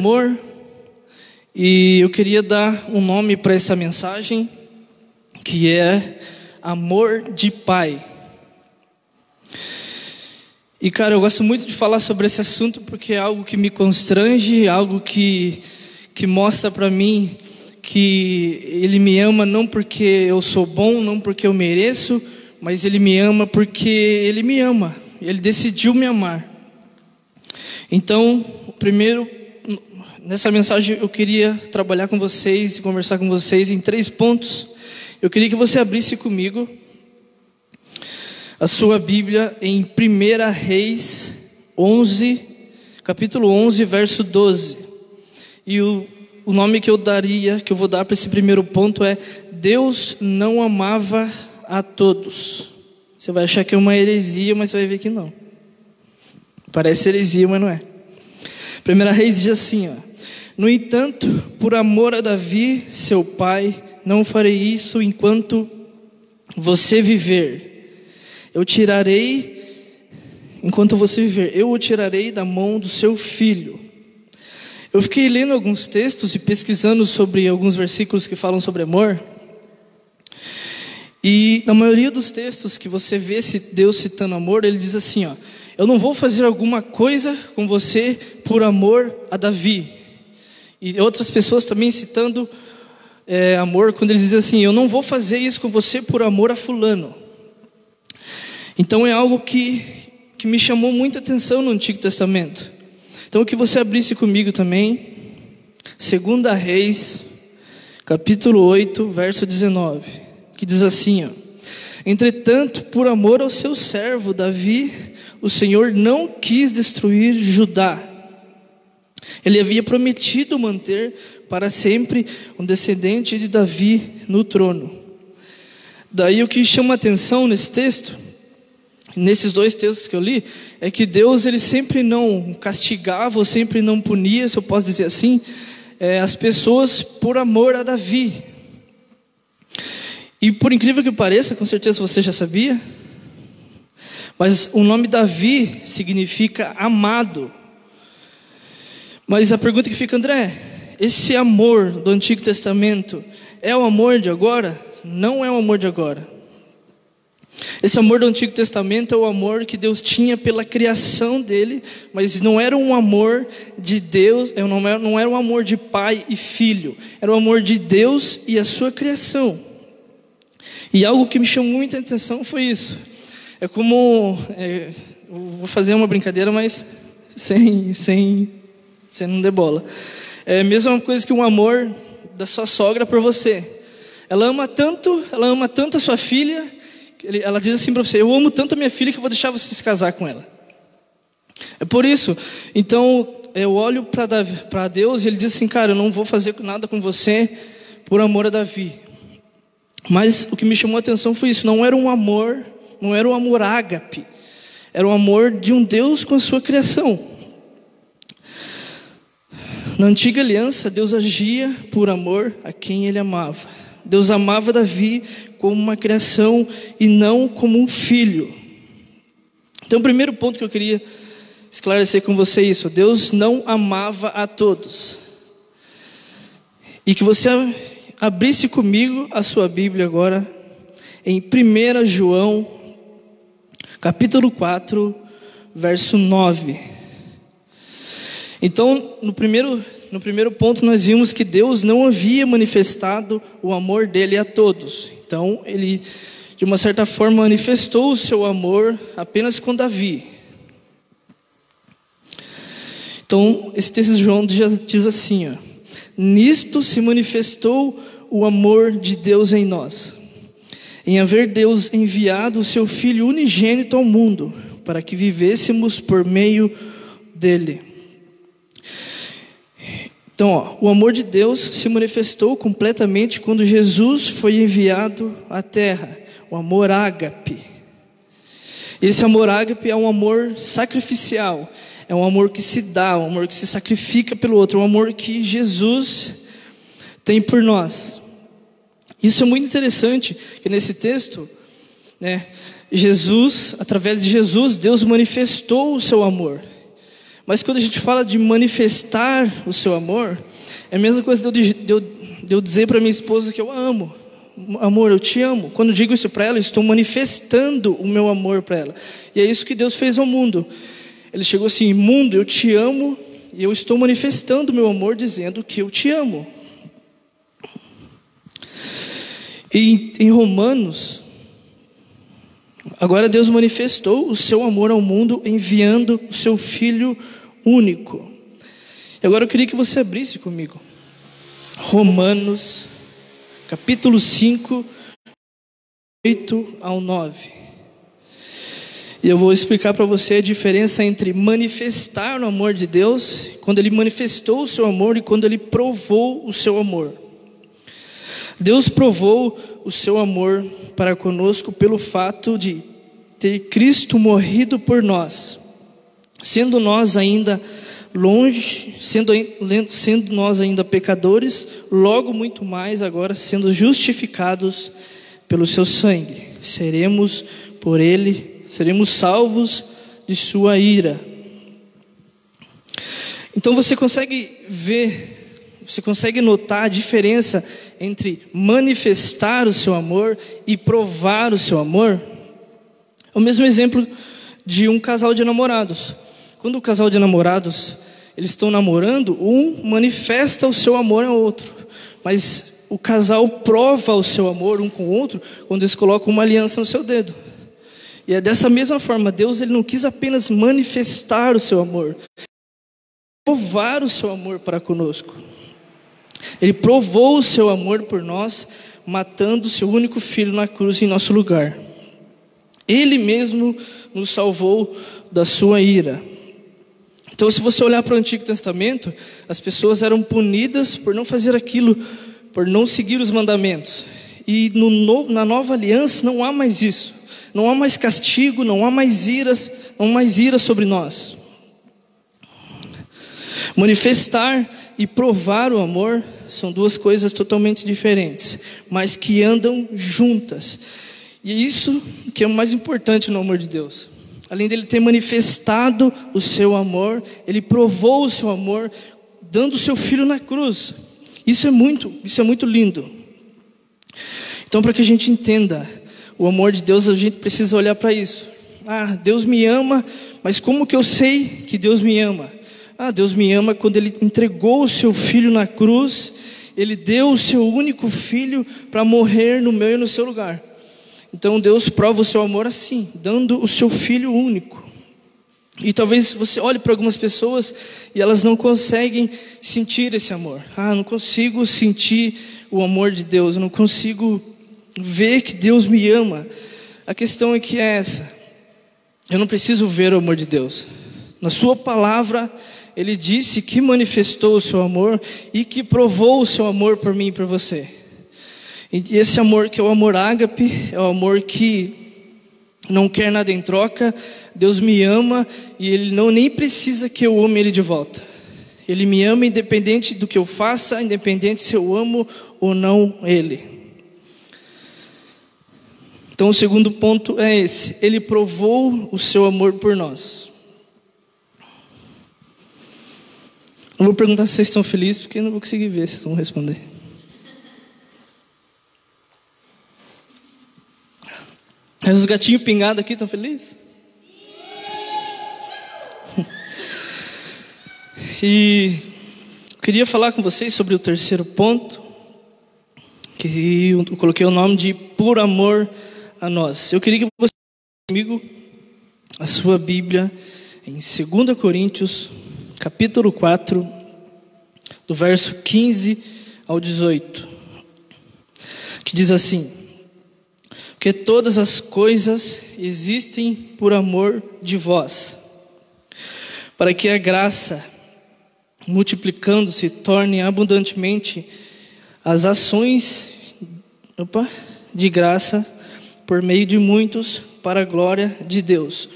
amor e eu queria dar um nome para essa mensagem que é amor de pai. E cara, eu gosto muito de falar sobre esse assunto porque é algo que me constrange, algo que que mostra para mim que ele me ama não porque eu sou bom, não porque eu mereço, mas ele me ama porque ele me ama. Ele decidiu me amar. Então, primeiro nessa mensagem eu queria trabalhar com vocês e conversar com vocês em três pontos. Eu queria que você abrisse comigo a sua Bíblia em 1 Reis 11, capítulo 11, verso 12. E o, o nome que eu daria, que eu vou dar para esse primeiro ponto é Deus não amava a todos. Você vai achar que é uma heresia, mas você vai ver que não. Parece heresia, mas não é. 1 Reis diz assim, ó. No entanto, por amor a Davi, seu pai, não farei isso enquanto você viver. Eu tirarei, enquanto você viver, eu o tirarei da mão do seu filho. Eu fiquei lendo alguns textos e pesquisando sobre alguns versículos que falam sobre amor. E na maioria dos textos que você vê Deus citando amor, ele diz assim: ó, Eu não vou fazer alguma coisa com você por amor a Davi. E outras pessoas também citando é, amor, quando eles dizem assim: Eu não vou fazer isso com você por amor a Fulano. Então é algo que, que me chamou muita atenção no Antigo Testamento. Então, que você abrisse comigo também, 2 Reis, capítulo 8, verso 19, que diz assim: ó, Entretanto, por amor ao seu servo Davi, o Senhor não quis destruir Judá ele havia prometido manter para sempre um descendente de Davi no trono. Daí o que chama atenção nesse texto, nesses dois textos que eu li, é que Deus ele sempre não castigava ou sempre não punia, se eu posso dizer assim, é, as pessoas por amor a Davi. E por incrível que pareça, com certeza você já sabia, mas o nome Davi significa amado. Mas a pergunta que fica, André, esse amor do Antigo Testamento é o amor de agora? Não é o amor de agora. Esse amor do Antigo Testamento é o amor que Deus tinha pela criação dele, mas não era um amor de Deus, é, não era, um amor de pai e filho, era um amor de Deus e a sua criação. E algo que me chamou muita atenção foi isso. É como, é, vou fazer uma brincadeira, mas sem, sem você não debola. É a mesma coisa que um amor da sua sogra por você. Ela ama tanto, ela ama tanto a sua filha, ela diz assim para você: Eu amo tanto a minha filha que eu vou deixar você se casar com ela. É por isso. Então, eu olho para Deus e ele diz assim: Cara, eu não vou fazer nada com você por amor a Davi. Mas o que me chamou a atenção foi isso: não era um amor, não era um amor ágape, era um amor de um Deus com a sua criação. Na antiga aliança, Deus agia por amor a quem ele amava. Deus amava Davi como uma criação e não como um filho. Então, o primeiro ponto que eu queria esclarecer com você é isso: Deus não amava a todos. E que você abrisse comigo a sua Bíblia agora, em 1 João, capítulo 4, verso 9. Então, no primeiro, no primeiro ponto, nós vimos que Deus não havia manifestado o amor dele a todos. Então, ele, de uma certa forma, manifestou o seu amor apenas com Davi. Então, esse texto de João diz assim: ó, Nisto se manifestou o amor de Deus em nós, em haver Deus enviado o seu Filho unigênito ao mundo, para que vivêssemos por meio dele. Então, ó, o amor de Deus se manifestou completamente quando Jesus foi enviado à terra, o amor ágape. Esse amor ágape é um amor sacrificial, é um amor que se dá, um amor que se sacrifica pelo outro, um amor que Jesus tem por nós. Isso é muito interessante, que nesse texto, né, Jesus, através de Jesus, Deus manifestou o seu amor. Mas quando a gente fala de manifestar o seu amor, é a mesma coisa de eu, de eu, de eu dizer para minha esposa que eu a amo. Amor, eu te amo. Quando digo isso para ela, estou manifestando o meu amor para ela. E é isso que Deus fez ao mundo. Ele chegou assim: Mundo, eu te amo, e eu estou manifestando o meu amor dizendo que eu te amo. E em Romanos, agora Deus manifestou o seu amor ao mundo enviando o seu Filho único. E agora eu queria que você abrisse comigo. Romanos, capítulo 5, 8 ao 9. E eu vou explicar para você a diferença entre manifestar o amor de Deus, quando Ele manifestou o seu amor e quando Ele provou o seu amor. Deus provou o seu amor para conosco pelo fato de ter Cristo morrido por nós, sendo nós ainda longe, sendo, sendo nós ainda pecadores, logo muito mais agora sendo justificados pelo seu sangue, seremos por Ele seremos salvos de sua ira. Então você consegue ver, você consegue notar a diferença entre manifestar o seu amor e provar o seu amor? É o mesmo exemplo de um casal de namorados. Quando o casal de namorados eles estão namorando, um manifesta o seu amor ao outro, mas o casal prova o seu amor um com o outro quando eles colocam uma aliança no seu dedo. E é dessa mesma forma, Deus ele não quis apenas manifestar o seu amor, provar o seu amor para conosco. Ele provou o seu amor por nós, matando o seu único filho na cruz em nosso lugar. Ele mesmo nos salvou da sua ira. Então, se você olhar para o Antigo Testamento, as pessoas eram punidas por não fazer aquilo, por não seguir os mandamentos. E no, na nova aliança não há mais isso não há mais castigo, não há mais iras, não há mais ira sobre nós. Manifestar e provar o amor são duas coisas totalmente diferentes, mas que andam juntas. E é isso que é o mais importante no amor de Deus. Além dele ter manifestado o seu amor, ele provou o seu amor dando o seu filho na cruz. Isso é muito, isso é muito lindo. Então, para que a gente entenda o amor de Deus, a gente precisa olhar para isso. Ah, Deus me ama, mas como que eu sei que Deus me ama? Ah, Deus me ama quando Ele entregou o seu filho na cruz, Ele deu o seu único filho para morrer no meu e no seu lugar. Então Deus prova o seu amor assim, dando o seu filho único. E talvez você olhe para algumas pessoas e elas não conseguem sentir esse amor. Ah, não consigo sentir o amor de Deus, eu não consigo ver que Deus me ama. A questão é que é essa. Eu não preciso ver o amor de Deus. Na sua palavra, ele disse que manifestou o seu amor e que provou o seu amor por mim e por você. E esse amor que é o amor ágape, é o amor que não quer nada em troca. Deus me ama e ele não nem precisa que eu ame ele de volta. Ele me ama independente do que eu faça, independente se eu amo ou não ele. Então, o segundo ponto é esse: ele provou o seu amor por nós. Não vou perguntar se vocês estão felizes, porque não vou conseguir ver vocês vão responder. Mas os gatinhos pingados aqui estão felizes? E queria falar com vocês sobre o terceiro ponto, que eu coloquei o nome de Por Amor a nós. Eu queria que você comigo a sua Bíblia em 2 Coríntios, capítulo 4, do verso 15 ao 18, que diz assim: Que todas as coisas existem por amor de vós, para que a graça, multiplicando-se, torne abundantemente as ações opa, de graça por meio de muitos para a glória de Deus.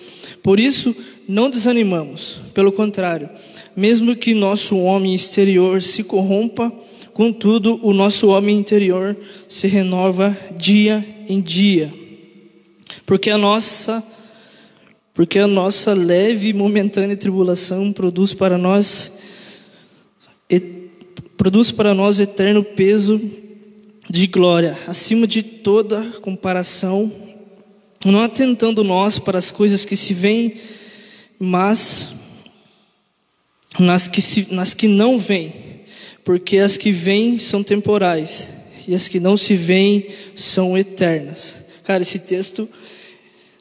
Por isso, não desanimamos, pelo contrário, mesmo que nosso homem exterior se corrompa, contudo, o nosso homem interior se renova dia em dia. Porque a nossa Porque a nossa leve e momentânea tribulação produz para nós produz para nós eterno peso de glória, acima de toda comparação, não atentando nós para as coisas que se veem, mas nas que, se, nas que não vêm, porque as que vêm são temporais e as que não se veem são eternas. Cara, esse texto,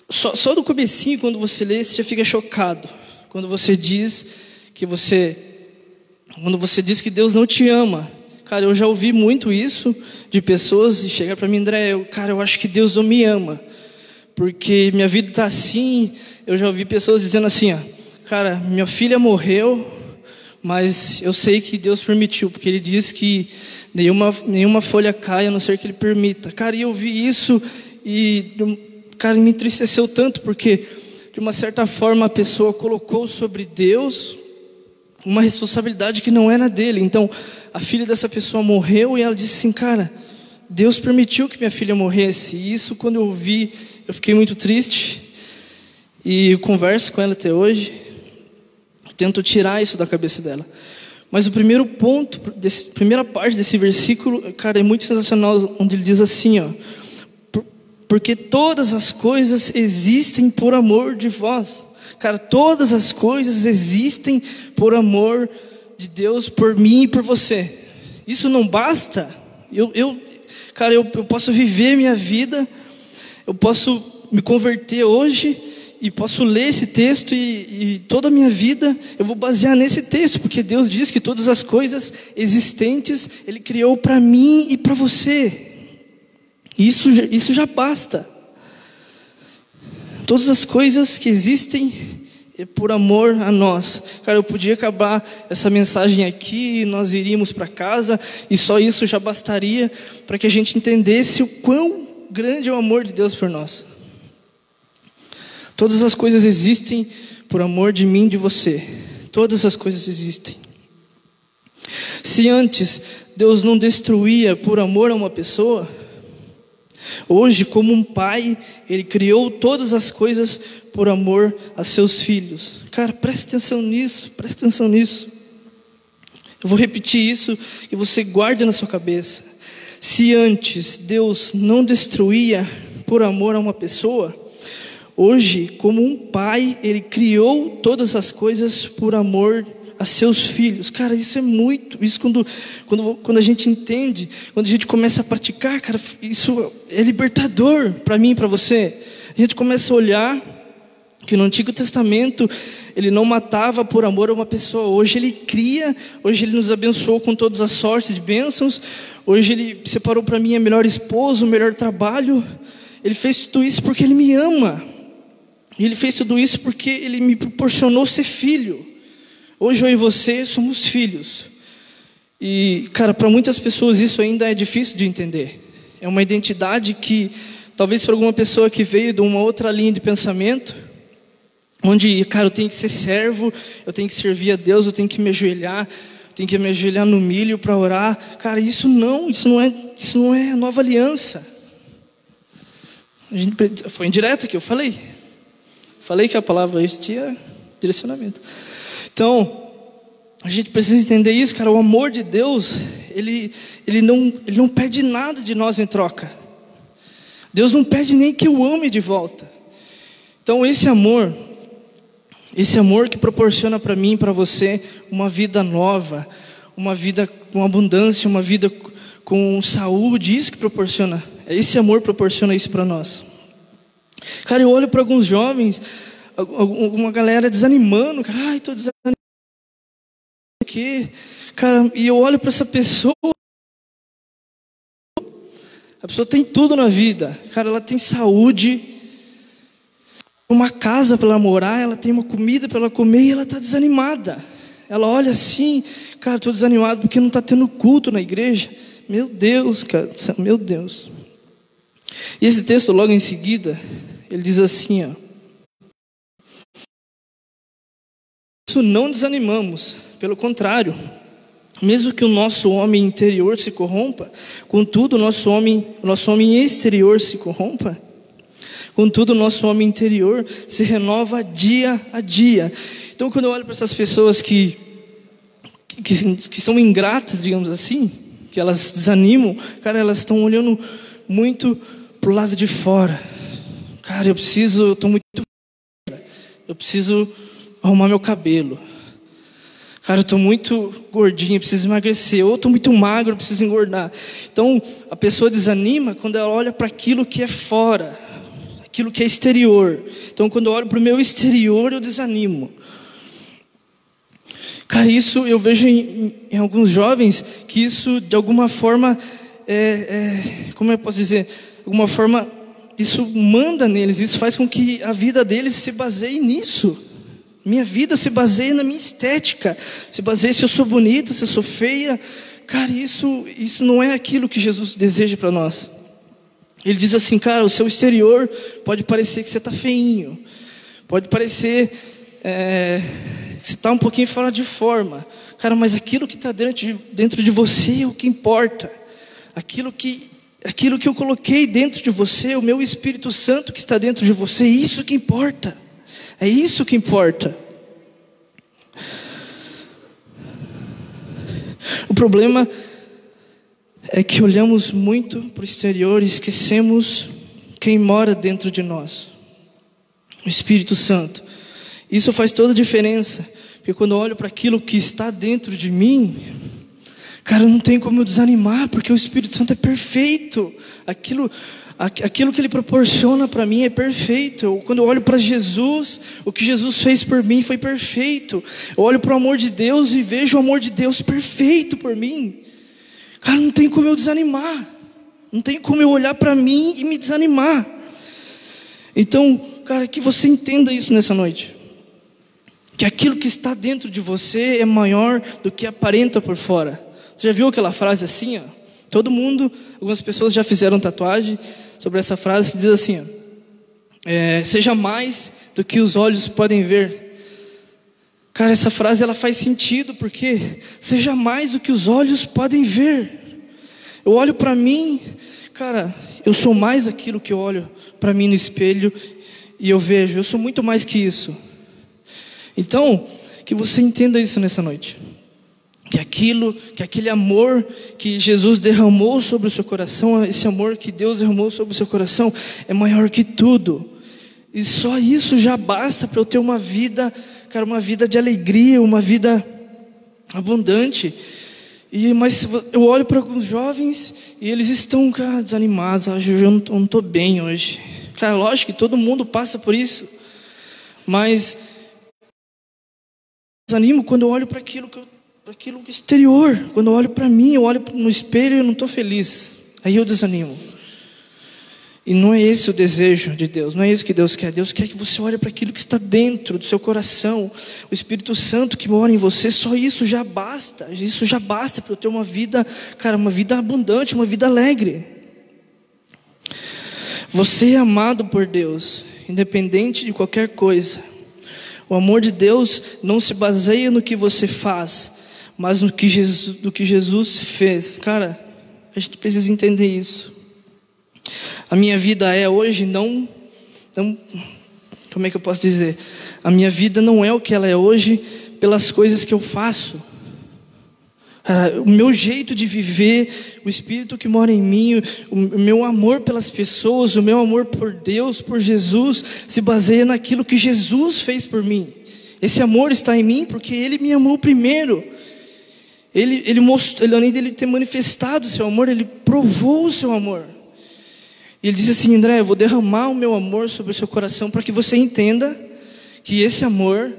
só, só do comecinho, quando você lê, você já fica chocado. Quando você diz que você, quando você diz que Deus não te ama, Cara, eu já ouvi muito isso de pessoas e chegar para mim, André, eu, cara, eu acho que Deus não me ama, porque minha vida está assim. Eu já ouvi pessoas dizendo assim, ó, cara, minha filha morreu, mas eu sei que Deus permitiu, porque Ele diz que nenhuma, nenhuma folha cai a não ser que Ele permita. Cara, e eu vi isso e, cara, me entristeceu tanto, porque de uma certa forma a pessoa colocou sobre Deus uma responsabilidade que não era dele. Então, a filha dessa pessoa morreu e ela disse assim: Cara, Deus permitiu que minha filha morresse. E isso, quando eu vi, eu fiquei muito triste. E eu converso com ela até hoje. Tento tirar isso da cabeça dela. Mas o primeiro ponto, a primeira parte desse versículo, cara, é muito sensacional, onde ele diz assim, ó. Porque todas as coisas existem por amor de vós. Cara, todas as coisas existem por amor de Deus, por mim e por você. Isso não basta. Eu, eu cara, eu, eu posso viver minha vida, eu posso me converter hoje e posso ler esse texto e, e, toda a minha vida eu vou basear nesse texto, porque Deus diz que todas as coisas existentes Ele criou para mim e para você. Isso, isso já basta. Todas as coisas que existem é por amor a nós. Cara, eu podia acabar essa mensagem aqui, nós iríamos para casa e só isso já bastaria para que a gente entendesse o quão grande é o amor de Deus por nós. Todas as coisas existem por amor de mim e de você. Todas as coisas existem. Se antes Deus não destruía por amor a uma pessoa, Hoje, como um pai, ele criou todas as coisas por amor a seus filhos. Cara, preste atenção nisso, preste atenção nisso. Eu vou repetir isso e você guarde na sua cabeça. Se antes Deus não destruía por amor a uma pessoa, hoje, como um pai, ele criou todas as coisas por amor a seus filhos. Cara, isso é muito. Isso quando, quando, quando a gente entende, quando a gente começa a praticar, cara, isso é libertador para mim e para você. A gente começa a olhar que no Antigo Testamento ele não matava por amor a uma pessoa. Hoje ele cria, hoje ele nos abençoou com todas as sortes de bênçãos. Hoje ele separou para mim a melhor esposa, o melhor trabalho. Ele fez tudo isso porque ele me ama. E ele fez tudo isso porque ele me proporcionou ser filho. Hoje eu e você somos filhos. E, cara, para muitas pessoas isso ainda é difícil de entender. É uma identidade que, talvez para alguma pessoa que veio de uma outra linha de pensamento, onde, cara, eu tenho que ser servo, eu tenho que servir a Deus, eu tenho que me ajoelhar, eu tenho que me ajoelhar no milho para orar. Cara, isso não, isso não é, isso não é nova aliança. Gente, foi indireta que eu falei. Falei que a palavra existia direcionamento. Então, a gente precisa entender isso, cara. O amor de Deus, ele, ele, não, ele não pede nada de nós em troca. Deus não pede nem que eu ame de volta. Então, esse amor, esse amor que proporciona para mim e para você uma vida nova, uma vida com abundância, uma vida com saúde, isso que proporciona. Esse amor proporciona isso para nós. Cara, eu olho para alguns jovens, uma galera desanimando, cara, ai, estou desanimado aqui, cara, e eu olho para essa pessoa, a pessoa tem tudo na vida, cara, ela tem saúde, uma casa para ela morar, ela tem uma comida para ela comer e ela está desanimada. Ela olha assim, cara, estou desanimado porque não está tendo culto na igreja. Meu Deus, cara, meu Deus. E esse texto logo em seguida, ele diz assim, ó. Isso não desanimamos, pelo contrário, mesmo que o nosso homem interior se corrompa, contudo o nosso homem, o nosso homem exterior se corrompa, Contudo, o nosso homem interior se renova dia a dia. Então, quando eu olho para essas pessoas que, que, que são ingratas, digamos assim, que elas desanimam, cara, elas estão olhando muito para o lado de fora. Cara, eu preciso, eu estou muito. Eu preciso arrumar meu cabelo. Cara, eu estou muito gordinho, preciso emagrecer. Ou estou muito magro, preciso engordar. Então, a pessoa desanima quando ela olha para aquilo que é fora, aquilo que é exterior. Então, quando eu olho para o meu exterior, eu desanimo. Cara, isso eu vejo em, em alguns jovens que isso, de alguma forma, é, é, como eu posso dizer, de alguma forma, isso manda neles, isso faz com que a vida deles se baseie nisso. Minha vida se baseia na minha estética, se baseia se eu sou bonita, se eu sou feia. Cara, isso, isso não é aquilo que Jesus deseja para nós. Ele diz assim, cara, o seu exterior pode parecer que você está feinho, pode parecer é, que você está um pouquinho fora de forma. Cara, mas aquilo que está dentro de, dentro de você é o que importa. Aquilo que, aquilo que eu coloquei dentro de você, o meu Espírito Santo que está dentro de você, isso que importa. É isso que importa. O problema é que olhamos muito para o exterior e esquecemos quem mora dentro de nós o Espírito Santo. Isso faz toda a diferença, porque quando eu olho para aquilo que está dentro de mim, cara, não tem como eu desanimar, porque o Espírito Santo é perfeito. Aquilo, aquilo que Ele proporciona para mim é perfeito. Eu, quando eu olho para Jesus, o que Jesus fez por mim foi perfeito. Eu olho para o amor de Deus e vejo o amor de Deus perfeito por mim. Cara, não tem como eu desanimar. Não tem como eu olhar para mim e me desanimar. Então, cara, que você entenda isso nessa noite. Que aquilo que está dentro de você é maior do que aparenta por fora. Já viu aquela frase assim, ó? Todo mundo, algumas pessoas já fizeram tatuagem sobre essa frase que diz assim: ó, é, seja mais do que os olhos podem ver. Cara, essa frase ela faz sentido porque seja mais do que os olhos podem ver. Eu olho para mim, cara, eu sou mais aquilo que eu olho para mim no espelho e eu vejo, eu sou muito mais que isso. Então, que você entenda isso nessa noite que aquilo, que aquele amor que Jesus derramou sobre o seu coração, esse amor que Deus derramou sobre o seu coração é maior que tudo. E só isso já basta para eu ter uma vida, cara, uma vida de alegria, uma vida abundante. E mas eu olho para alguns jovens e eles estão, cara, desanimados, ah, eu não estou bem hoje. Cara, lógico que todo mundo passa por isso. Mas desanimo quando eu olho para aquilo que eu para aquilo exterior. Quando eu olho para mim, eu olho no espelho e eu não estou feliz. Aí eu desanimo. E não é esse o desejo de Deus, não é isso que Deus quer. Deus quer que você olhe para aquilo que está dentro do seu coração, o Espírito Santo que mora em você. Só isso já basta. Isso já basta para eu ter uma vida, cara, uma vida abundante, uma vida alegre. Você é amado por Deus, independente de qualquer coisa. O amor de Deus não se baseia no que você faz, mas no que Jesus, do que Jesus fez. Cara, a gente precisa entender isso. A minha vida é hoje não, não, como é que eu posso dizer? A minha vida não é o que ela é hoje pelas coisas que eu faço. o meu jeito de viver, o Espírito que mora em mim, o meu amor pelas pessoas, o meu amor por Deus, por Jesus, se baseia naquilo que Jesus fez por mim. Esse amor está em mim porque Ele me amou primeiro. Ele, ele mostrou, ele, além dele ter manifestado o seu amor, ele provou o seu amor. E ele disse assim: André, eu vou derramar o meu amor sobre o seu coração para que você entenda que esse amor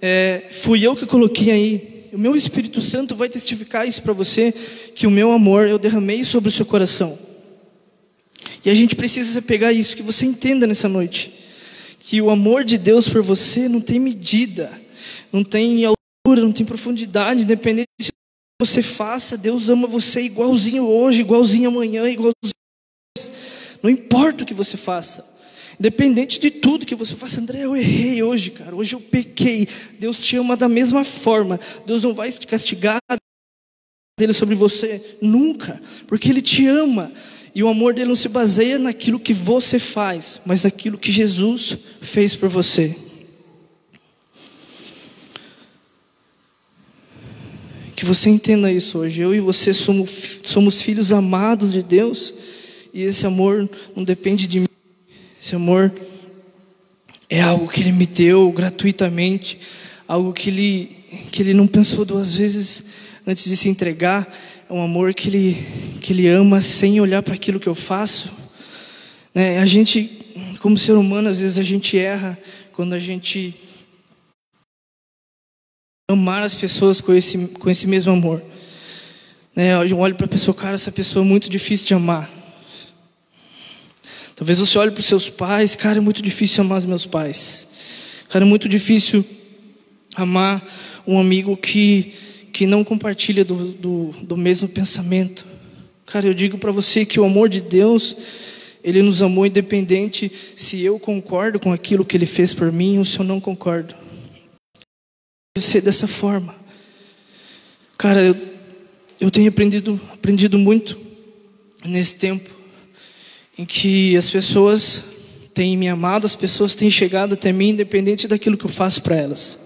é, fui eu que coloquei aí. O meu Espírito Santo vai testificar isso para você, que o meu amor eu derramei sobre o seu coração. E a gente precisa pegar isso, que você entenda nessa noite, que o amor de Deus por você não tem medida, não tem altura, não tem profundidade, independente você faça, Deus ama você igualzinho hoje, igualzinho amanhã, igualzinho. Não importa o que você faça. Independente de tudo que você faça, André, eu errei hoje, cara. Hoje eu pequei. Deus te ama da mesma forma. Deus não vai te castigar dele sobre você nunca, porque ele te ama. E o amor dele não se baseia naquilo que você faz, mas naquilo que Jesus fez por você. Você entenda isso hoje. Eu e você somos, somos filhos amados de Deus, e esse amor não depende de mim. Esse amor é algo que Ele me deu gratuitamente, algo que Ele, que ele não pensou duas vezes antes de se entregar. É um amor que Ele, que ele ama sem olhar para aquilo que eu faço. Né? A gente, como ser humano, às vezes a gente erra quando a gente amar as pessoas com esse, com esse mesmo amor. Né? Eu olho para a pessoa, cara, essa pessoa é muito difícil de amar. Talvez você olhe para os seus pais, cara, é muito difícil amar os meus pais. Cara, é muito difícil amar um amigo que, que não compartilha do, do, do mesmo pensamento. Cara, eu digo para você que o amor de Deus, Ele nos amou independente se eu concordo com aquilo que Ele fez por mim ou se eu não concordo. Ser dessa forma. Cara, eu, eu tenho aprendido, aprendido muito nesse tempo em que as pessoas têm me amado, as pessoas têm chegado até mim, independente daquilo que eu faço para elas.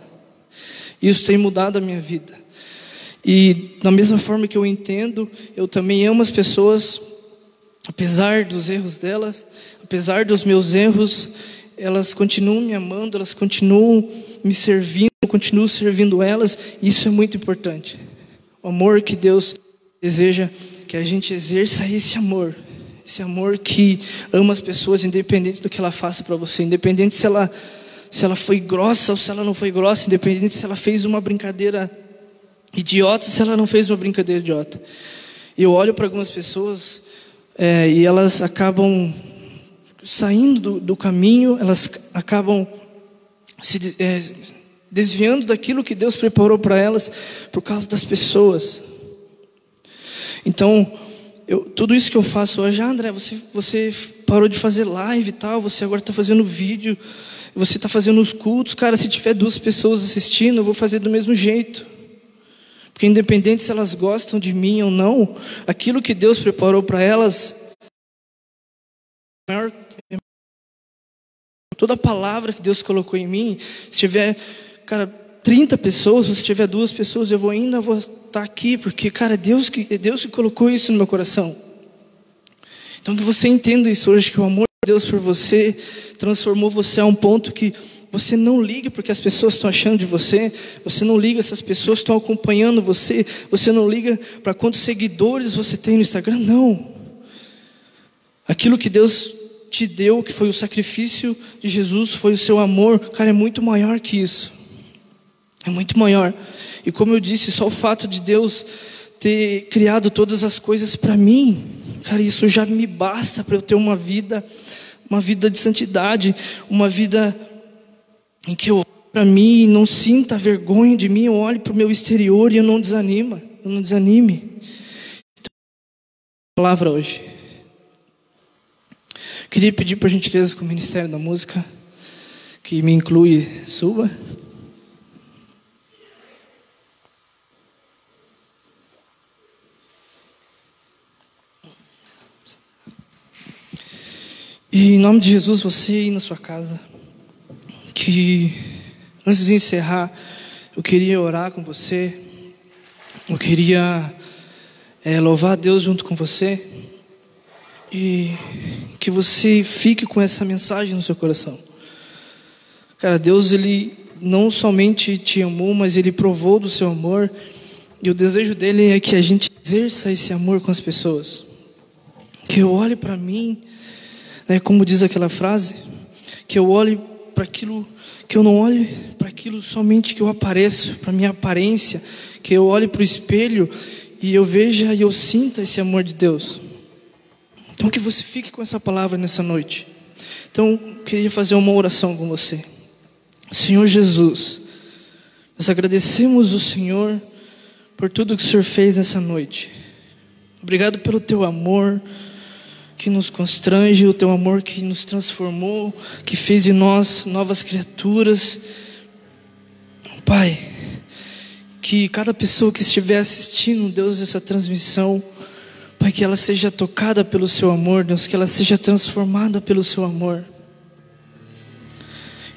Isso tem mudado a minha vida. E da mesma forma que eu entendo, eu também amo as pessoas, apesar dos erros delas, apesar dos meus erros, elas continuam me amando, elas continuam me servindo, eu continuo servindo elas, isso é muito importante. O amor que Deus deseja que a gente exerça esse amor esse amor que ama as pessoas, independente do que ela faça para você, independente se ela, se ela foi grossa ou se ela não foi grossa, independente se ela fez uma brincadeira idiota ou se ela não fez uma brincadeira idiota. Eu olho para algumas pessoas é, e elas acabam saindo do, do caminho, elas acabam se é, desviando daquilo que Deus preparou para elas por causa das pessoas. Então, eu, tudo isso que eu faço hoje, ah, André, você, você parou de fazer live e tal, você agora está fazendo vídeo, você está fazendo os cultos, cara, se tiver duas pessoas assistindo, eu vou fazer do mesmo jeito. Porque independente se elas gostam de mim ou não, aquilo que Deus preparou para elas, toda a palavra que Deus colocou em mim, se tiver, cara, 30 pessoas, ou se tiver duas pessoas, eu vou ainda vou estar aqui, porque, cara, é Deus que, é Deus que colocou isso no meu coração. Então que você entenda isso hoje, que o amor de Deus por você transformou você a um ponto que você não liga porque as pessoas estão achando de você, você não liga se as pessoas estão acompanhando você, você não liga para quantos seguidores você tem no Instagram, não. Aquilo que Deus te deu, que foi o sacrifício de Jesus, foi o seu amor, cara, é muito maior que isso. É muito maior. E como eu disse, só o fato de Deus ter criado todas as coisas para mim, cara, isso já me basta para eu ter uma vida, uma vida de santidade, uma vida em que eu para mim não sinta vergonha de mim, eu olho para o meu exterior e eu não desanima, eu não desanime. Então, palavra hoje. Queria pedir por gentileza com o Ministério da Música, que me inclui, suba. E em nome de Jesus, você aí na sua casa, que antes de encerrar, eu queria orar com você, eu queria é, louvar Deus junto com você, e que você fique com essa mensagem no seu coração. Cara, Deus, Ele não somente te amou, mas Ele provou do seu amor, e o desejo dele é que a gente exerça esse amor com as pessoas. Que eu olhe para mim é como diz aquela frase, que eu olhe para aquilo, que eu não olhe para aquilo somente que eu apareço, para minha aparência, que eu olhe para o espelho e eu veja e eu sinta esse amor de Deus. Então que você fique com essa palavra nessa noite. Então, eu queria fazer uma oração com você. Senhor Jesus, nós agradecemos o Senhor por tudo que o Senhor fez nessa noite. Obrigado pelo teu amor, que nos constrange, o teu amor que nos transformou, que fez de nós novas criaturas. Pai, que cada pessoa que estiver assistindo, Deus, essa transmissão, Pai, que ela seja tocada pelo Seu amor, Deus, que ela seja transformada pelo Seu amor.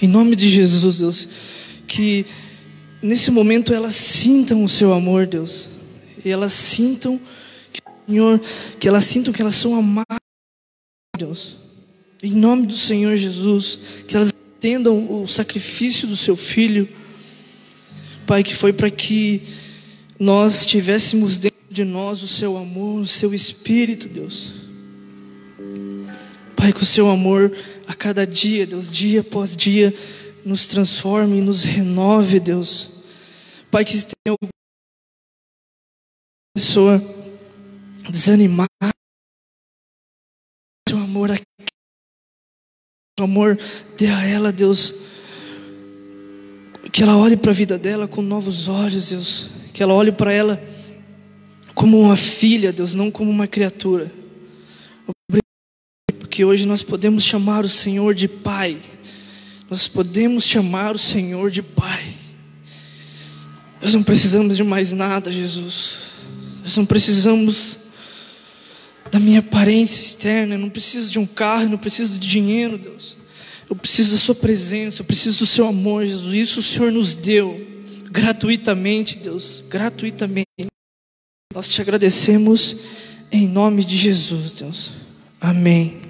Em nome de Jesus, Deus, que nesse momento elas sintam o Seu amor, Deus, e elas sintam, Senhor, que elas sintam que elas são amadas, Deus. Em nome do Senhor Jesus, que elas entendam o sacrifício do Seu Filho, Pai, que foi para que nós tivéssemos dentro de nós o seu amor, o seu espírito, Deus. Pai, que o seu amor a cada dia, Deus, dia após dia, nos transforme e nos renove, Deus. Pai, que se tem alguma pessoa desanimada, seu amor aqui, seu amor dê a ela, Deus, que ela olhe para a vida dela com novos olhos, Deus, que ela olhe para ela como uma filha, Deus, não como uma criatura. Porque hoje nós podemos chamar o Senhor de Pai. Nós podemos chamar o Senhor de Pai. Nós não precisamos de mais nada, Jesus. Nós não precisamos da minha aparência externa. Eu não preciso de um carro, não preciso de dinheiro, Deus. Eu preciso da Sua presença, eu preciso do Seu amor, Jesus. Isso o Senhor nos deu gratuitamente, Deus, gratuitamente. Nós te agradecemos em nome de Jesus, Deus. Amém.